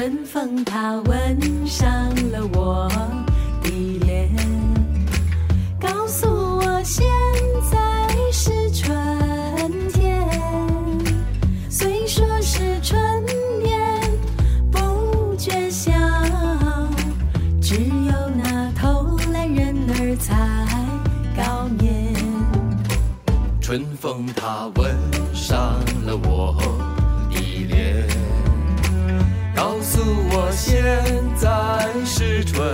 春风它吻上了我的脸，告诉我现在是春天。虽说是春眠不觉晓，只有那偷懒人儿才高眠。春风它吻上了我的脸。告诉我现在是春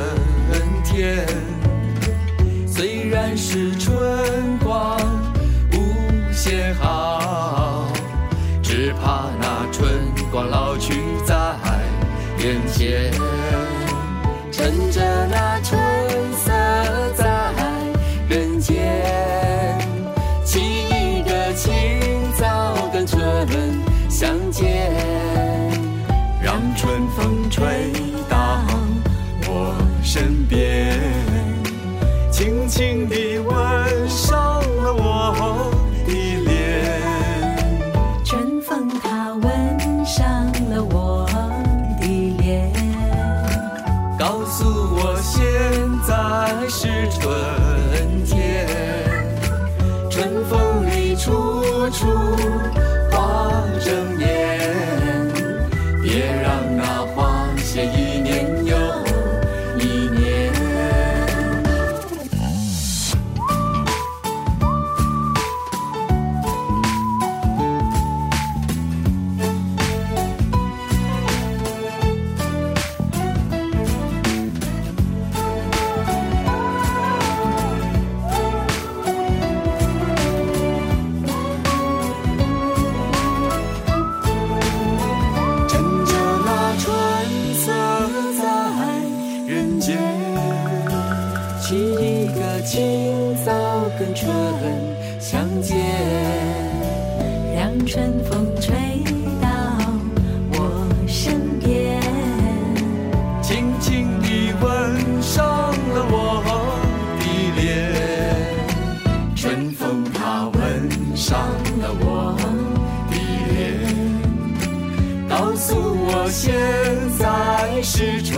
天，虽然是春光无限好，只怕那春光老去在眼前。趁着那春色在人间，起一个清早跟春相见，让春风吹到我身边，轻轻地吻上了我的脸。春风它吻上了我的脸，告诉我现在是春天，春风里处处跟春相见，让春风吹到我身边，轻轻地吻上了我的脸。春风它吻上了我的脸。告诉我现在是春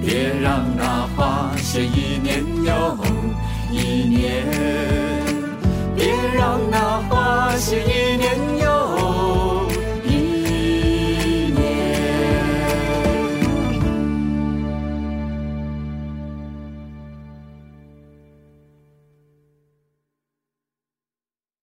别让那花谢一年又